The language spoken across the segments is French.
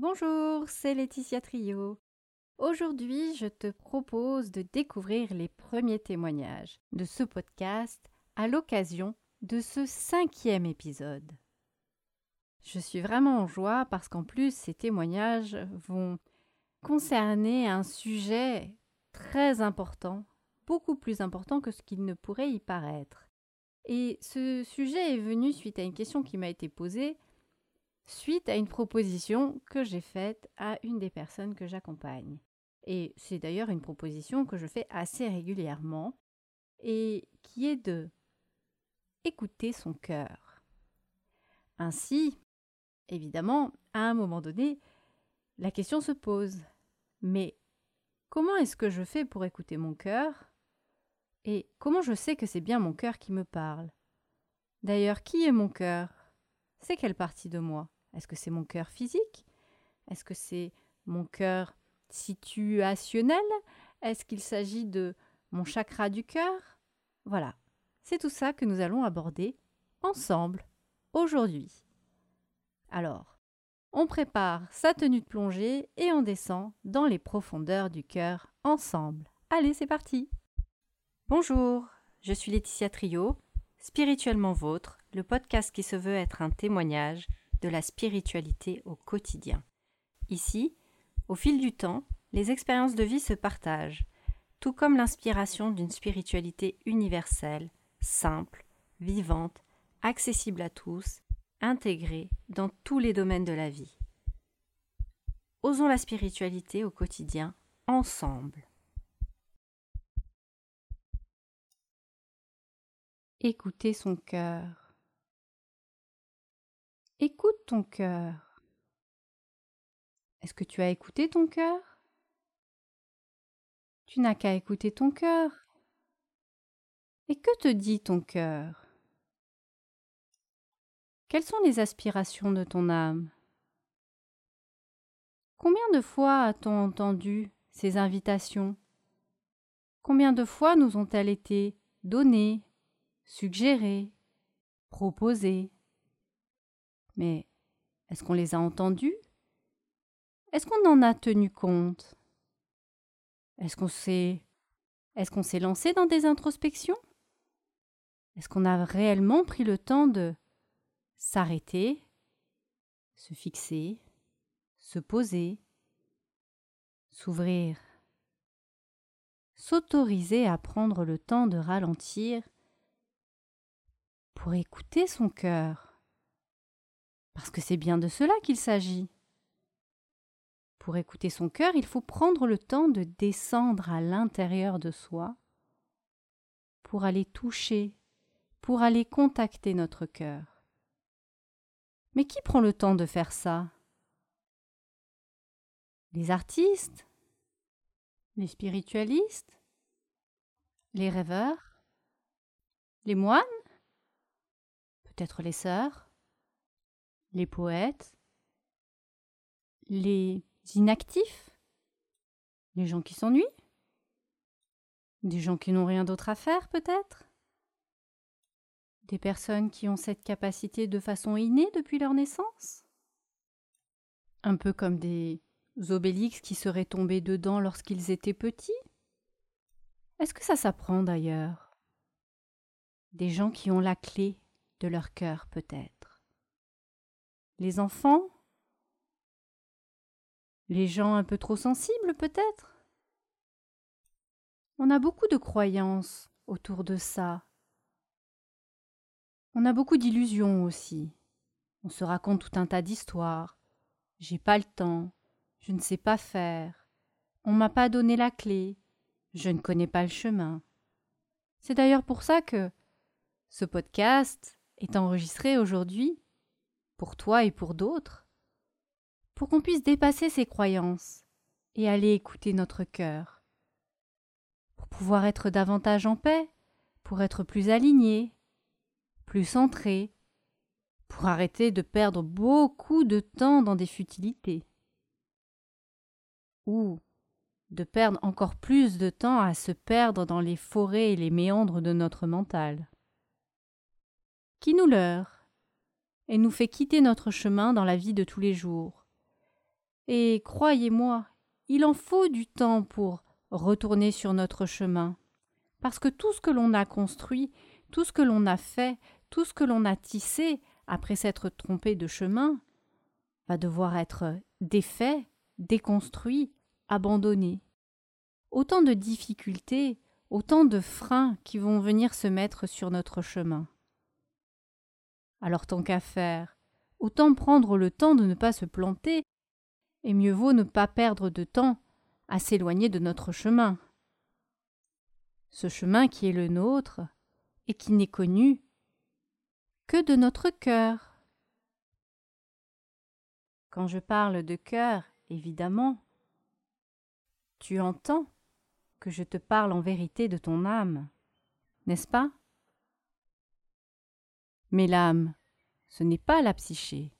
Bonjour, c'est Laetitia Trio. Aujourd'hui, je te propose de découvrir les premiers témoignages de ce podcast à l'occasion de ce cinquième épisode. Je suis vraiment en joie parce qu'en plus, ces témoignages vont concerner un sujet très important, beaucoup plus important que ce qu'il ne pourrait y paraître. Et ce sujet est venu suite à une question qui m'a été posée suite à une proposition que j'ai faite à une des personnes que j'accompagne. Et c'est d'ailleurs une proposition que je fais assez régulièrement et qui est de écouter son cœur. Ainsi, évidemment, à un moment donné, la question se pose. Mais comment est-ce que je fais pour écouter mon cœur Et comment je sais que c'est bien mon cœur qui me parle? D'ailleurs, qui est mon cœur? C'est quelle partie de moi? Est-ce que c'est mon cœur physique? Est-ce que c'est mon cœur situationnel? Est-ce qu'il s'agit de mon chakra du cœur? Voilà, c'est tout ça que nous allons aborder ensemble aujourd'hui. Alors, on prépare sa tenue de plongée et on descend dans les profondeurs du cœur ensemble. Allez, c'est parti Bonjour, je suis Laetitia Trio, Spirituellement Vôtre, le podcast qui se veut être un témoignage de la spiritualité au quotidien. Ici, au fil du temps, les expériences de vie se partagent, tout comme l'inspiration d'une spiritualité universelle, simple, vivante, accessible à tous, intégrée dans tous les domaines de la vie. Osons la spiritualité au quotidien ensemble. Écoutez son cœur. Écoute ton cœur. Est-ce que tu as écouté ton cœur? Tu n'as qu'à écouter ton cœur. Et que te dit ton cœur? Quelles sont les aspirations de ton âme? Combien de fois a-t-on entendu ces invitations? Combien de fois nous ont-elles été données, suggérées, proposées? Mais est-ce qu'on les a entendus? Est-ce qu'on en a tenu compte? Est-ce qu'on s'est est-ce qu'on s'est lancé dans des introspections? Est-ce qu'on a réellement pris le temps de s'arrêter, se fixer, se poser, s'ouvrir, s'autoriser à prendre le temps de ralentir pour écouter son cœur? Parce que c'est bien de cela qu'il s'agit. Pour écouter son cœur, il faut prendre le temps de descendre à l'intérieur de soi, pour aller toucher, pour aller contacter notre cœur. Mais qui prend le temps de faire ça? Les artistes? Les spiritualistes? Les rêveurs? Les moines? Peut-être les sœurs? Les poètes, les inactifs, les gens qui s'ennuient, des gens qui n'ont rien d'autre à faire peut-être, des personnes qui ont cette capacité de façon innée depuis leur naissance, un peu comme des obélix qui seraient tombés dedans lorsqu'ils étaient petits. Est-ce que ça s'apprend d'ailleurs? Des gens qui ont la clé de leur cœur peut-être. Les enfants? Les gens un peu trop sensibles peut-être? On a beaucoup de croyances autour de ça. On a beaucoup d'illusions aussi. On se raconte tout un tas d'histoires. J'ai pas le temps, je ne sais pas faire, on m'a pas donné la clé, je ne connais pas le chemin. C'est d'ailleurs pour ça que ce podcast est enregistré aujourd'hui pour toi et pour d'autres, pour qu'on puisse dépasser ces croyances et aller écouter notre cœur, pour pouvoir être davantage en paix, pour être plus aligné, plus centré, pour arrêter de perdre beaucoup de temps dans des futilités, ou de perdre encore plus de temps à se perdre dans les forêts et les méandres de notre mental. Qui nous leurre? Et nous fait quitter notre chemin dans la vie de tous les jours, Et croyez-moi, il en faut du temps pour retourner sur notre chemin. Parce que tout ce que l'on a construit, tout ce que l'on a fait, tout ce que l'on a tissé après s'être trompé de chemin, va devoir être défait, déconstruit, abandonné. Autant de difficultés, autant de freins qui vont venir se mettre sur notre chemin. Alors tant qu'à faire, autant prendre le temps de ne pas se planter, et mieux vaut ne pas perdre de temps à s'éloigner de notre chemin. Ce chemin qui est le nôtre, et qui n'est connu que de notre cœur. Quand je parle de cœur, évidemment, tu entends que je te parle en vérité de ton âme, n'est-ce pas? Mais l'âme, ce n'est pas la psyché.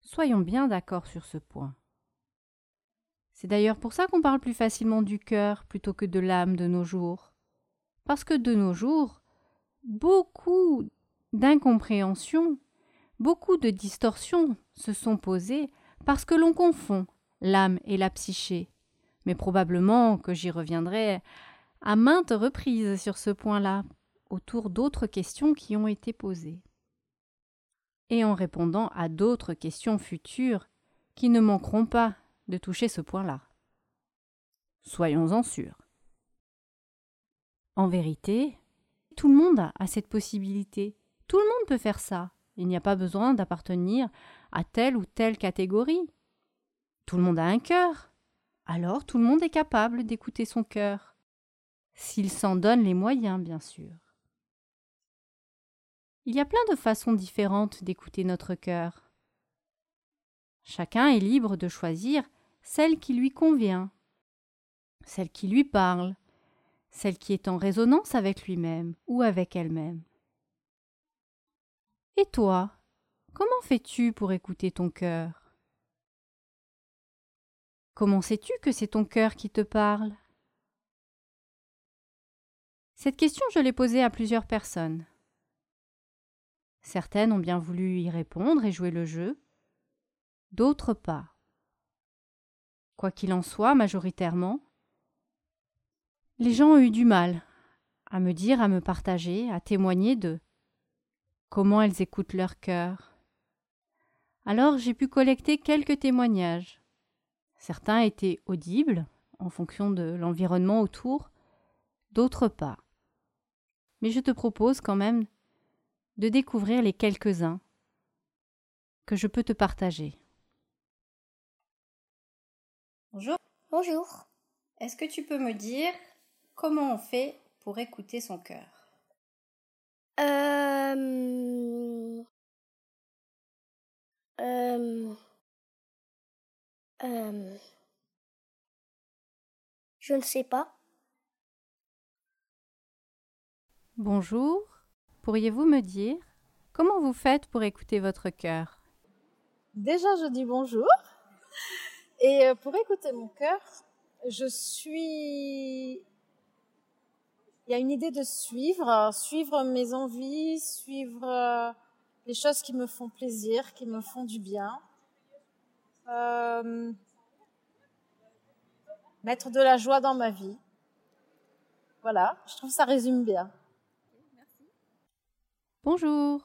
Soyons bien d'accord sur ce point. C'est d'ailleurs pour ça qu'on parle plus facilement du cœur plutôt que de l'âme de nos jours. Parce que de nos jours, beaucoup d'incompréhensions, beaucoup de distorsions se sont posées parce que l'on confond l'âme et la psyché. Mais probablement que j'y reviendrai à maintes reprises sur ce point-là, autour d'autres questions qui ont été posées. Et en répondant à d'autres questions futures qui ne manqueront pas de toucher ce point-là. Soyons-en sûrs. En vérité, tout le monde a cette possibilité. Tout le monde peut faire ça. Il n'y a pas besoin d'appartenir à telle ou telle catégorie. Tout le monde a un cœur. Alors tout le monde est capable d'écouter son cœur. S'il s'en donne les moyens, bien sûr. Il y a plein de façons différentes d'écouter notre cœur. Chacun est libre de choisir celle qui lui convient, celle qui lui parle, celle qui est en résonance avec lui-même ou avec elle-même. Et toi, comment fais-tu pour écouter ton cœur? Comment sais-tu que c'est ton cœur qui te parle? Cette question, je l'ai posée à plusieurs personnes. Certaines ont bien voulu y répondre et jouer le jeu, d'autres pas. Quoi qu'il en soit, majoritairement, les gens ont eu du mal à me dire, à me partager, à témoigner de comment elles écoutent leur cœur. Alors j'ai pu collecter quelques témoignages. Certains étaient audibles en fonction de l'environnement autour, d'autres pas. Mais je te propose quand même de découvrir les quelques-uns que je peux te partager. Bonjour. Bonjour. Est-ce que tu peux me dire comment on fait pour écouter son cœur? Euh... Euh... Euh... Je ne sais pas. Bonjour. Pourriez-vous me dire comment vous faites pour écouter votre cœur? Déjà, je dis bonjour. Et euh, pour écouter mon cœur, je suis. Il y a une idée de suivre, suivre mes envies, suivre euh, les choses qui me font plaisir, qui me font du bien. Euh, mettre de la joie dans ma vie. Voilà, je trouve que ça résume bien. Bonjour.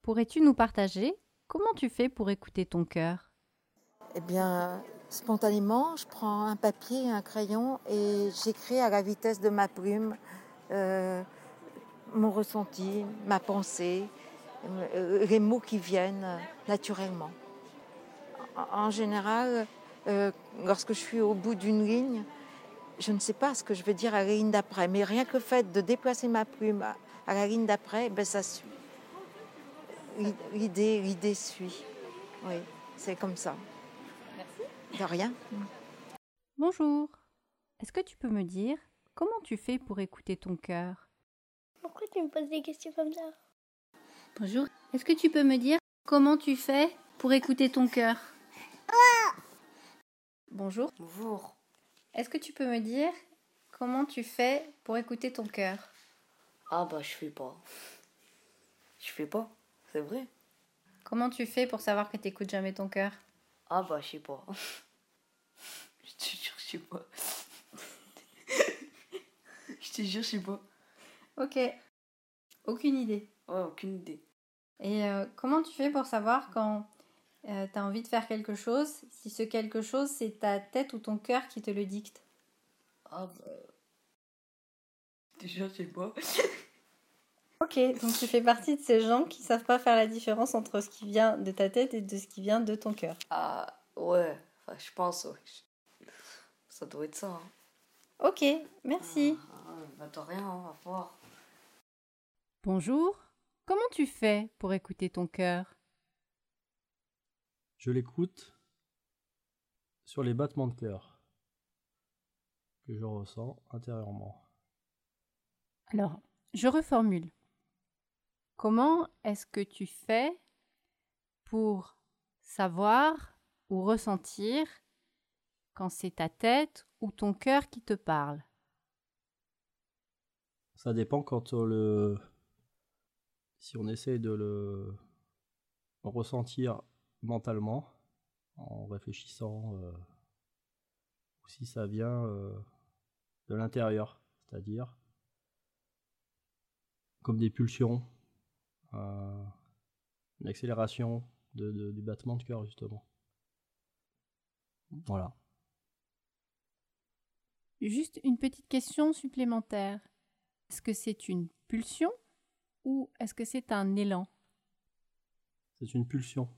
Pourrais-tu nous partager comment tu fais pour écouter ton cœur? Eh bien, Spontanément, je prends un papier et un crayon et j'écris à la vitesse de ma plume euh, mon ressenti, ma pensée, euh, les mots qui viennent naturellement. En général, euh, lorsque je suis au bout d'une ligne, je ne sais pas ce que je vais dire à la ligne d'après, mais rien que le fait de déplacer ma plume à la ligne d'après, ben ça suit. L'idée, l'idée suit. Oui, c'est comme ça. De rien. Bonjour. Est-ce que tu peux me dire comment tu fais pour écouter ton cœur? Pourquoi tu me poses des questions comme ça? Bonjour. Est-ce que tu peux me dire comment tu fais pour écouter ton cœur? Bonjour. Bonjour. Est-ce que tu peux me dire comment tu fais pour écouter ton cœur? Ah bah je fais pas. Je fais pas, c'est vrai. Comment tu fais pour savoir que tu n'écoutes jamais ton cœur? Ah bah je sais pas. sais pas. je te jure, je sais pas. Ok. Aucune idée. Ouais, aucune idée. Et euh, comment tu fais pour savoir quand tu as envie de faire quelque chose, si ce quelque chose c'est ta tête ou ton cœur qui te le dicte? Ah bah. Déjà, je sais pas. Ok, donc tu fais partie de ces gens qui savent pas faire la différence entre ce qui vient de ta tête et de ce qui vient de ton cœur. Ah, ouais. Enfin, je pense, ouais. Ça doit être ça. Hein. Ok, merci. Ah, bah, de rien, on va voir. Bonjour, comment tu fais pour écouter ton cœur? Je l'écoute sur les battements de cœur que je ressens intérieurement. Alors, je reformule. Comment est-ce que tu fais pour savoir ou ressentir quand c'est ta tête ou ton cœur qui te parle? Ça dépend quand on le. Si on essaie de le ressentir mentalement, en réfléchissant, euh, ou si ça vient euh, de l'intérieur, c'est-à-dire comme des pulsions, euh, une accélération de, de- du battement de cœur justement. Voilà. Juste une petite question supplémentaire. Est-ce que c'est une pulsion ou est-ce que c'est un élan? C'est une pulsion.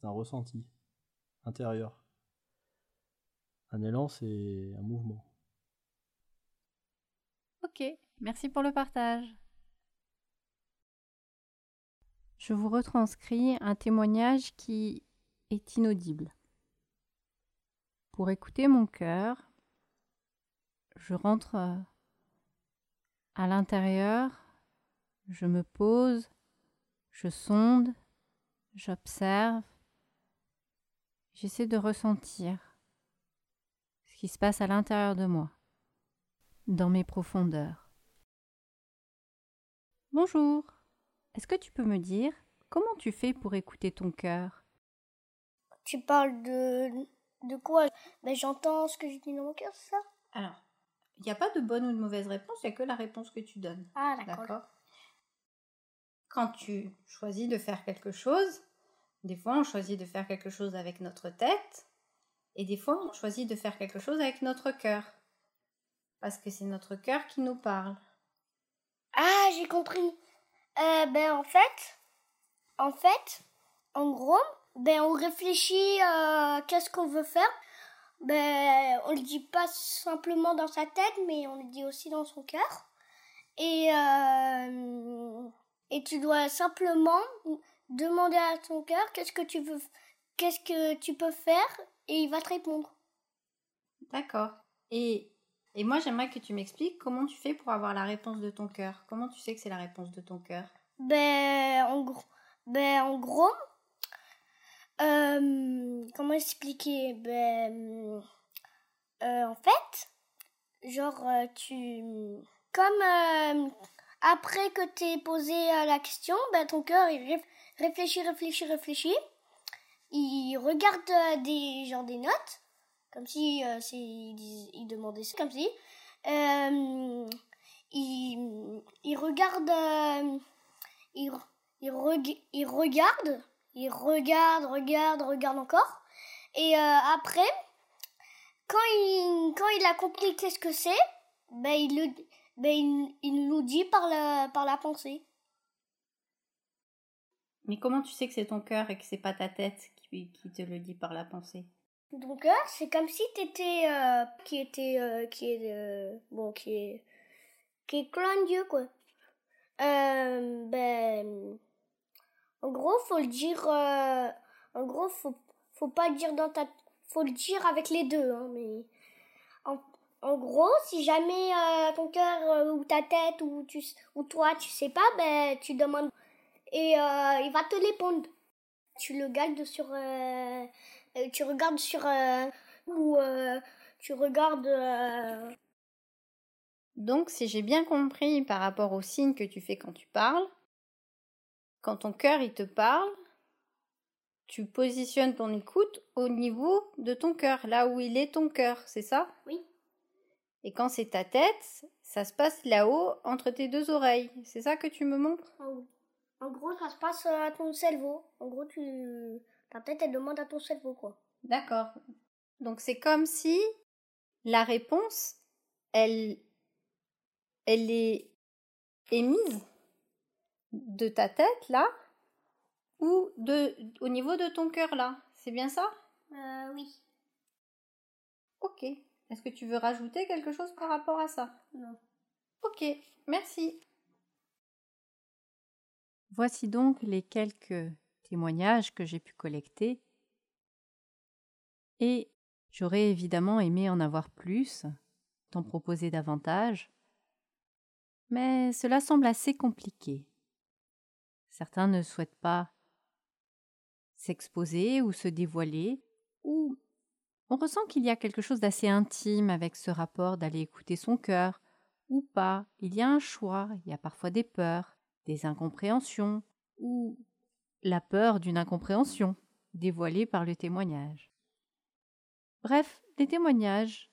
C'est un ressenti intérieur. Un élan, c'est un mouvement. Ok, merci pour le partage. Je vous retranscris un témoignage qui est inaudible. Pour écouter mon cœur, je rentre euh, à l'intérieur, je me pose, je sonde, j'observe, j'essaie de ressentir ce qui se passe à l'intérieur de moi dans mes profondeurs. Bonjour. Est-ce que tu peux me dire comment tu fais pour écouter ton cœur? Tu parles de, de quoi? Ben, J'entends ce que je dis dans mon cœur, c'est ça? Alors, il n'y a pas de bonne ou de mauvaise réponse, il n'y a que la réponse que tu donnes. Ah, d'accord. D'accord? Quand tu choisis de faire quelque chose, des fois on choisit de faire quelque chose avec notre tête, et des fois on choisit de faire quelque chose avec notre cœur. Parce que c'est notre cœur qui nous parle. Ah, j'ai compris. Euh, ben, en fait, en fait, en gros, ben, on réfléchit euh, qu'est-ce qu'on veut faire. Ben, on le dit pas simplement dans sa tête, mais on le dit aussi dans son cœur. Et, euh, et tu dois simplement demander à ton cœur qu'est-ce que tu veux, qu'est-ce que tu peux faire, et il va te répondre. D'accord. Et, et moi j'aimerais que tu m'expliques comment tu fais pour avoir la réponse de ton cœur. Comment tu sais que c'est la réponse de ton cœur? Ben, en gros, ben, en gros euh, comment expliquer? Ben, euh, en fait, genre, euh, tu. Comme après que t'es posé la question, ben, ton cœur, il réf- réfléchit, réfléchit, réfléchit. Il regarde des, genre, des notes, comme si euh, il, demandait ça, comme si. Euh, il, regarde. euh, il, il, reg- il regarde, il regarde, regarde, regarde encore. Et après, quand il, a compris qu'est-ce que c'est, ben il, le, ben nous dit par la, pensée. Mais comment tu sais que c'est ton cœur et que c'est pas ta tête qui te le dit par la pensée? Donc là, c'est comme si t'étais, euh, qui était, euh, qui est, euh, bon, qui est, qui est clan Dieu quoi. Euh, ben, en gros, faut le dire, en gros, faut, faut pas dire dans ta, faut le dire avec les deux, hein, mais, en, en gros, si jamais ton cœur ou ta tête ou tu, ou toi, tu sais pas, ben, tu demandes et il va te répondre. Tu le gardes sur, tu regardes sur euh, ou euh, tu regardes euh, Donc, si j'ai bien compris par rapport aux signes que tu fais quand tu parles, quand ton cœur il te parle, tu positionnes ton écoute au niveau de ton cœur, là où il est ton cœur, c'est ça? Oui. Et quand c'est ta tête, ça se passe là-haut entre tes deux oreilles. C'est ça que tu me montres? En, en gros, ça se passe à ton cerveau. En gros, tu ta tête elle demande à ton cerveau quoi. D'accord. Donc c'est comme si la réponse, elle, elle est émise de ta tête là ou de au niveau de ton cœur là. C'est bien ça? Euh, oui. Ok. Est-ce que tu veux rajouter quelque chose par rapport à ça? Non. Ok, merci. Voici donc les quelques témoignages que j'ai pu collecter. Et j'aurais évidemment aimé en avoir plus, t'en proposer davantage, mais cela semble assez compliqué. Certains ne souhaitent pas s'exposer ou se dévoiler, ou on ressent qu'il y a quelque chose d'assez intime avec ce rapport d'aller écouter son cœur, ou pas, il y a un choix, il y a parfois des peurs, des incompréhensions, ou la peur d'une incompréhension dévoilée par le témoignage. Bref, les témoignages,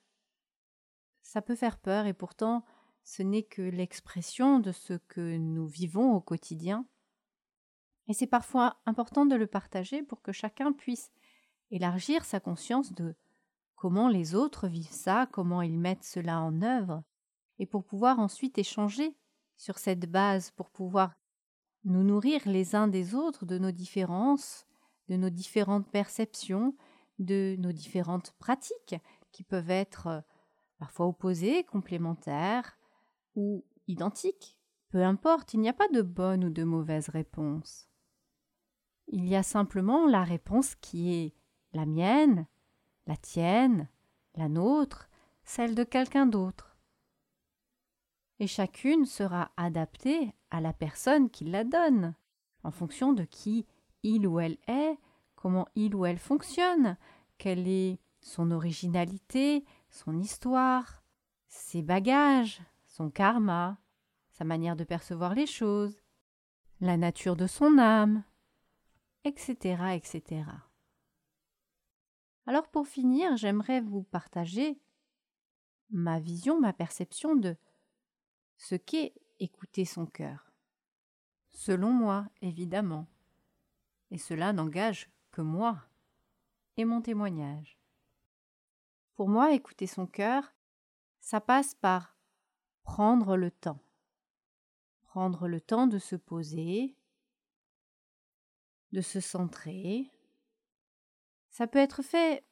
ça peut faire peur et pourtant ce n'est que l'expression de ce que nous vivons au quotidien. Et c'est parfois important de le partager pour que chacun puisse élargir sa conscience de comment les autres vivent ça, comment ils mettent cela en œuvre, et pour pouvoir ensuite échanger sur cette base, pour pouvoir nous nourrir les uns des autres de nos différences, de nos différentes perceptions, de nos différentes pratiques qui peuvent être euh, parfois opposées, complémentaires ou identiques. Peu importe, il n'y a pas de bonne ou de mauvaise réponse. Il y a simplement la réponse qui est la mienne, la tienne, la nôtre, celle de quelqu'un d'autre. Et chacune sera adaptée à la personne qui la donne, en fonction de qui il ou elle est, comment il ou elle fonctionne, quelle est son originalité, son histoire, ses bagages, son karma, sa manière de percevoir les choses, la nature de son âme, etc., etc. Alors pour finir, j'aimerais vous partager ma vision, ma perception de ce qu'est écouter son cœur. Selon moi, évidemment. Et cela n'engage que moi et mon témoignage. Pour moi, écouter son cœur, ça passe par prendre le temps. Prendre le temps de se poser, de se centrer. Ça peut être fait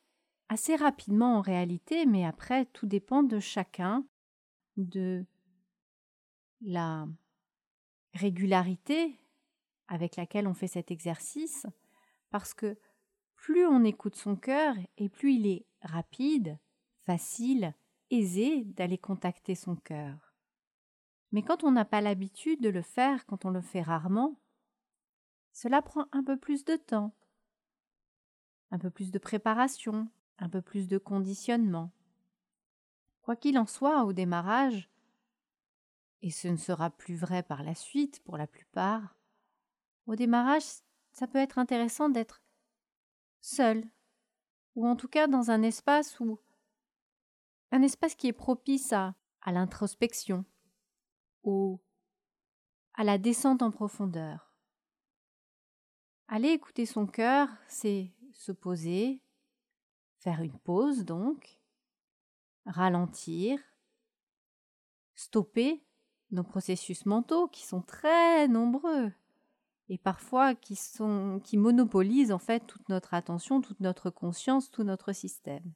assez rapidement en réalité, mais après, tout dépend de chacun, de la régularité avec laquelle on fait cet exercice, parce que plus on écoute son cœur et plus il est rapide, facile, aisé d'aller contacter son cœur. Mais quand on n'a pas l'habitude de le faire, quand on le fait rarement, cela prend un peu plus de temps, un peu plus de préparation, un peu plus de conditionnement. Quoi qu'il en soit, au démarrage, et ce ne sera plus vrai par la suite pour la plupart, au démarrage, ça peut être intéressant d'être seul, ou en tout cas dans un espace où un espace qui est propice à, à l'introspection, ou à la descente en profondeur. Aller écouter son cœur, c'est se poser, faire une pause donc, ralentir, stopper nos processus mentaux qui sont très nombreux et parfois qui sont qui monopolisent en fait toute notre attention, toute notre conscience, tout notre système.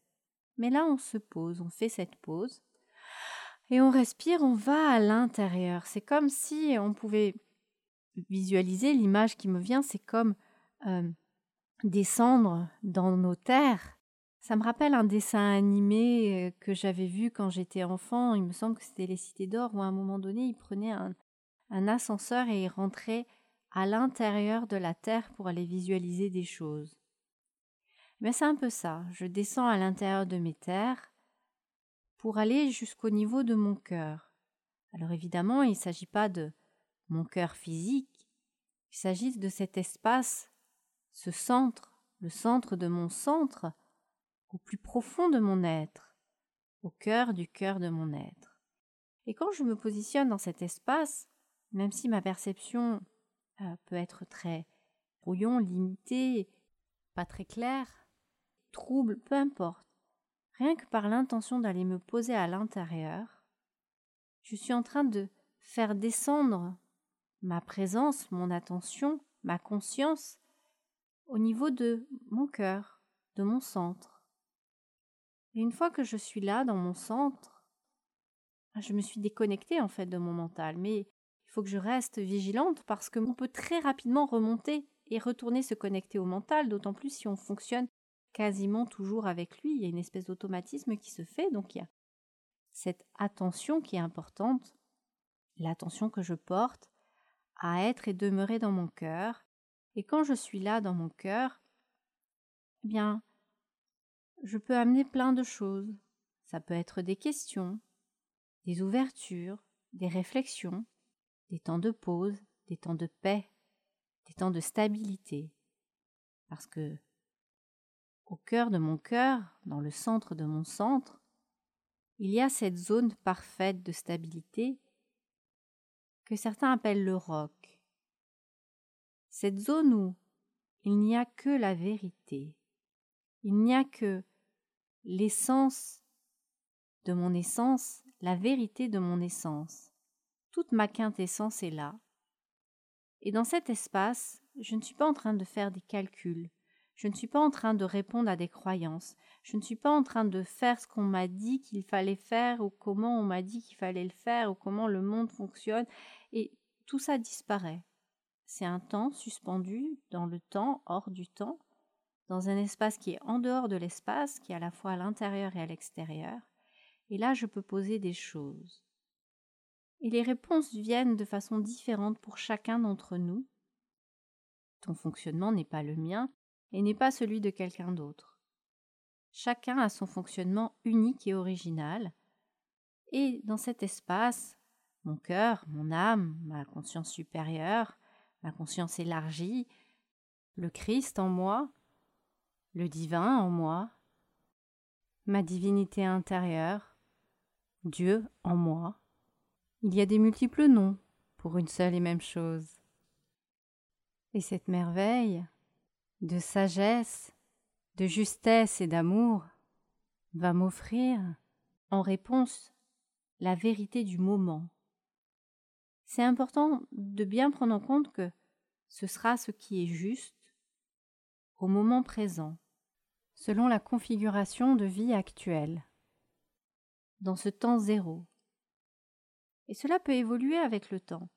Mais là on se pose, on fait cette pause et on respire, on va à l'intérieur. C'est comme si on pouvait visualiser l'image qui me vient, c'est comme euh, descendre dans nos terres. Ça me rappelle un dessin animé que j'avais vu quand j'étais enfant. Il me semble que c'était Les Cités d'Or, où à un moment donné, il prenait un, un ascenseur et il rentrait à l'intérieur de la Terre pour aller visualiser des choses. Mais c'est un peu ça. Je descends à l'intérieur de mes terres pour aller jusqu'au niveau de mon cœur. Alors évidemment, il ne s'agit pas de mon cœur physique, il s'agit de cet espace, ce centre le centre de mon centre, au plus profond de mon être, au cœur du cœur de mon être. Et quand je me positionne dans cet espace, même si ma perception euh, peut être très brouillon, limitée, pas très claire, trouble, peu importe, rien que par l'intention d'aller me poser à l'intérieur, je suis en train de faire descendre ma présence, mon attention, ma conscience au niveau de mon cœur, de mon centre. Et une fois que je suis là dans mon centre, je me suis déconnectée en fait de mon mental, mais il faut que je reste vigilante parce qu'on peut très rapidement remonter et retourner se connecter au mental, d'autant plus si on fonctionne quasiment toujours avec lui. Il y a une espèce d'automatisme qui se fait, donc il y a cette attention qui est importante, l'attention que je porte à être et demeurer dans mon cœur. Et quand je suis là dans mon cœur, eh bien, je peux amener plein de choses. Ça peut être des questions, des ouvertures, des réflexions, des temps de pause, des temps de paix, des temps de stabilité. Parce que au cœur de mon cœur, dans le centre de mon centre, il y a cette zone parfaite de stabilité que certains appellent le roc. Cette zone où il n'y a que la vérité, il n'y a que l'essence de mon essence, la vérité de mon essence. Toute ma quintessence est là. Et dans cet espace, je ne suis pas en train de faire des calculs, je ne suis pas en train de répondre à des croyances, je ne suis pas en train de faire ce qu'on m'a dit qu'il fallait faire ou comment on m'a dit qu'il fallait le faire ou comment le monde fonctionne, et tout ça disparaît. C'est un temps suspendu dans le temps, hors du temps, dans un espace qui est en dehors de l'espace, qui est à la fois à l'intérieur et à l'extérieur, et là je peux poser des choses et les réponses viennent de façon différente pour chacun d'entre nous. Ton fonctionnement n'est pas le mien et n'est pas celui de quelqu'un d'autre. Chacun a son fonctionnement unique et original, et dans cet espace, mon cœur, mon âme, ma conscience supérieure, ma conscience élargie, le Christ en moi, le divin en moi, ma divinité intérieure, Dieu en moi, il y a des multiples noms pour une seule et même chose. Et cette merveille de sagesse, de justesse et d'amour va m'offrir en réponse la vérité du moment. C'est important de bien prendre en compte que ce sera ce qui est juste au moment présent, selon la configuration de vie actuelle, dans ce temps zéro. Et cela peut évoluer avec le temps.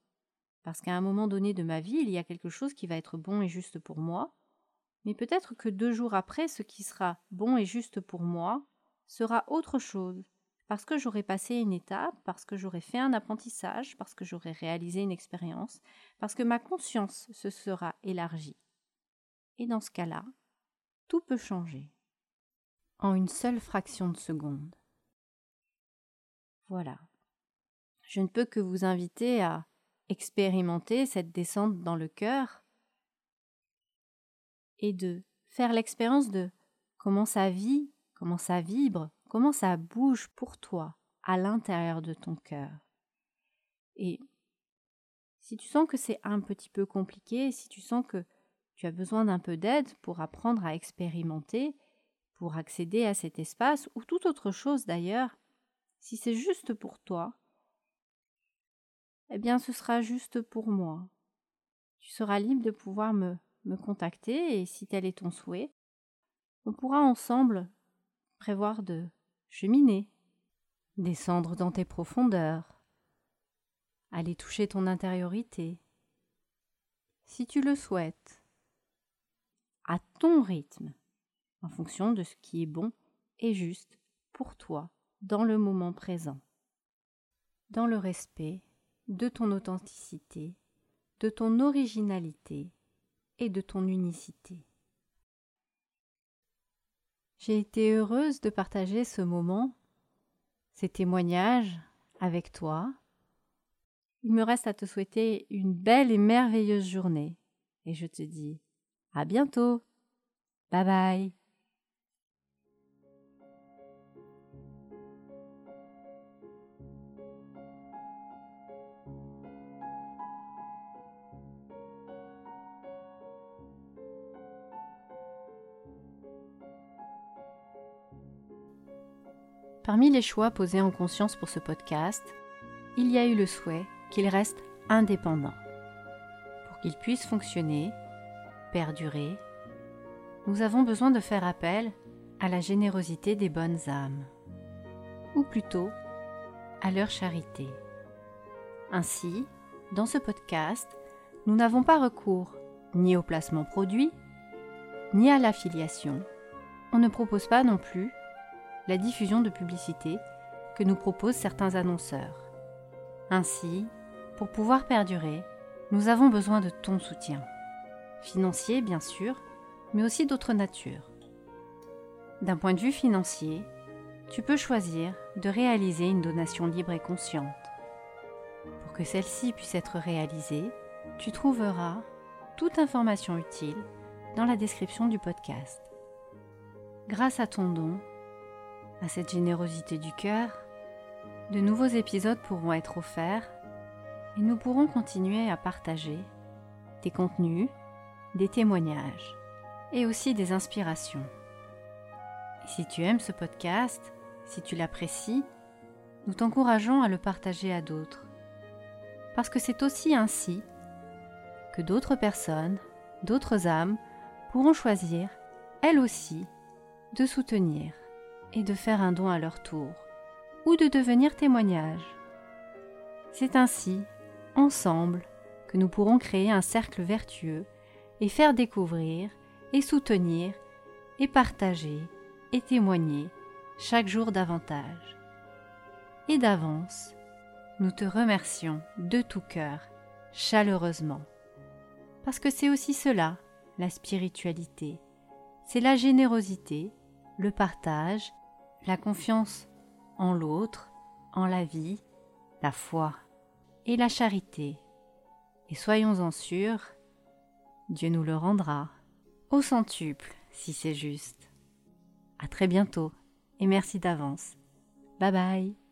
Parce qu'à un moment donné de ma vie, il y a quelque chose qui va être bon et juste pour moi, mais peut-être que deux jours après, ce qui sera bon et juste pour moi sera autre chose, parce que j'aurai passé une étape, parce que j'aurai fait un apprentissage, parce que j'aurai réalisé une expérience, parce que ma conscience se sera élargie. Et dans ce cas-là, tout peut changer. En une seule fraction de seconde. Voilà je ne peux que vous inviter à expérimenter cette descente dans le cœur et de faire l'expérience de comment ça vit, comment ça vibre, comment ça bouge pour toi à l'intérieur de ton cœur. Et si tu sens que c'est un petit peu compliqué, si tu sens que tu as besoin d'un peu d'aide pour apprendre à expérimenter, pour accéder à cet espace, ou toute autre chose d'ailleurs, si c'est juste pour toi, eh bien ce sera juste pour moi. Tu seras libre de pouvoir me, me contacter et si tel est ton souhait, on pourra ensemble prévoir de cheminer, descendre dans tes profondeurs, aller toucher ton intériorité, si tu le souhaites, à ton rythme, en fonction de ce qui est bon et juste pour toi dans le moment présent, dans le respect de ton authenticité, de ton originalité et de ton unicité. J'ai été heureuse de partager ce moment, ces témoignages avec toi. Il me reste à te souhaiter une belle et merveilleuse journée et je te dis à bientôt. Bye bye. Parmi les choix posés en conscience pour ce podcast, il y a eu le souhait qu'il reste indépendant. Pour qu'il puisse fonctionner, perdurer, nous avons besoin de faire appel à la générosité des bonnes âmes, ou plutôt à leur charité. Ainsi, dans ce podcast, nous n'avons pas recours ni au placement produit, ni à l'affiliation. On ne propose pas non plus la diffusion de publicité que nous proposent certains annonceurs. Ainsi, pour pouvoir perdurer, nous avons besoin de ton soutien. Financier, bien sûr, mais aussi d'autres natures. D'un point de vue financier, tu peux choisir de réaliser une donation libre et consciente. Pour que celle-ci puisse être réalisée, tu trouveras toute information utile dans la description du podcast. Grâce à ton don, à cette générosité du cœur, de nouveaux épisodes pourront être offerts et nous pourrons continuer à partager des contenus, des témoignages et aussi des inspirations. Si tu aimes ce podcast, si tu l'apprécies, nous t'encourageons à le partager à d'autres. Parce que c'est aussi ainsi que d'autres personnes, d'autres âmes pourront choisir, elles aussi, de soutenir et de faire un don à leur tour, ou de devenir témoignage. C'est ainsi, ensemble, que nous pourrons créer un cercle vertueux et faire découvrir et soutenir et partager et témoigner chaque jour davantage. Et d'avance, nous te remercions de tout cœur, chaleureusement, parce que c'est aussi cela, la spiritualité, c'est la générosité, le partage la confiance en l'autre, en la vie, la foi et la charité. Et soyons-en sûrs, Dieu nous le rendra au centuple si c'est juste. À très bientôt et merci d'avance. Bye bye.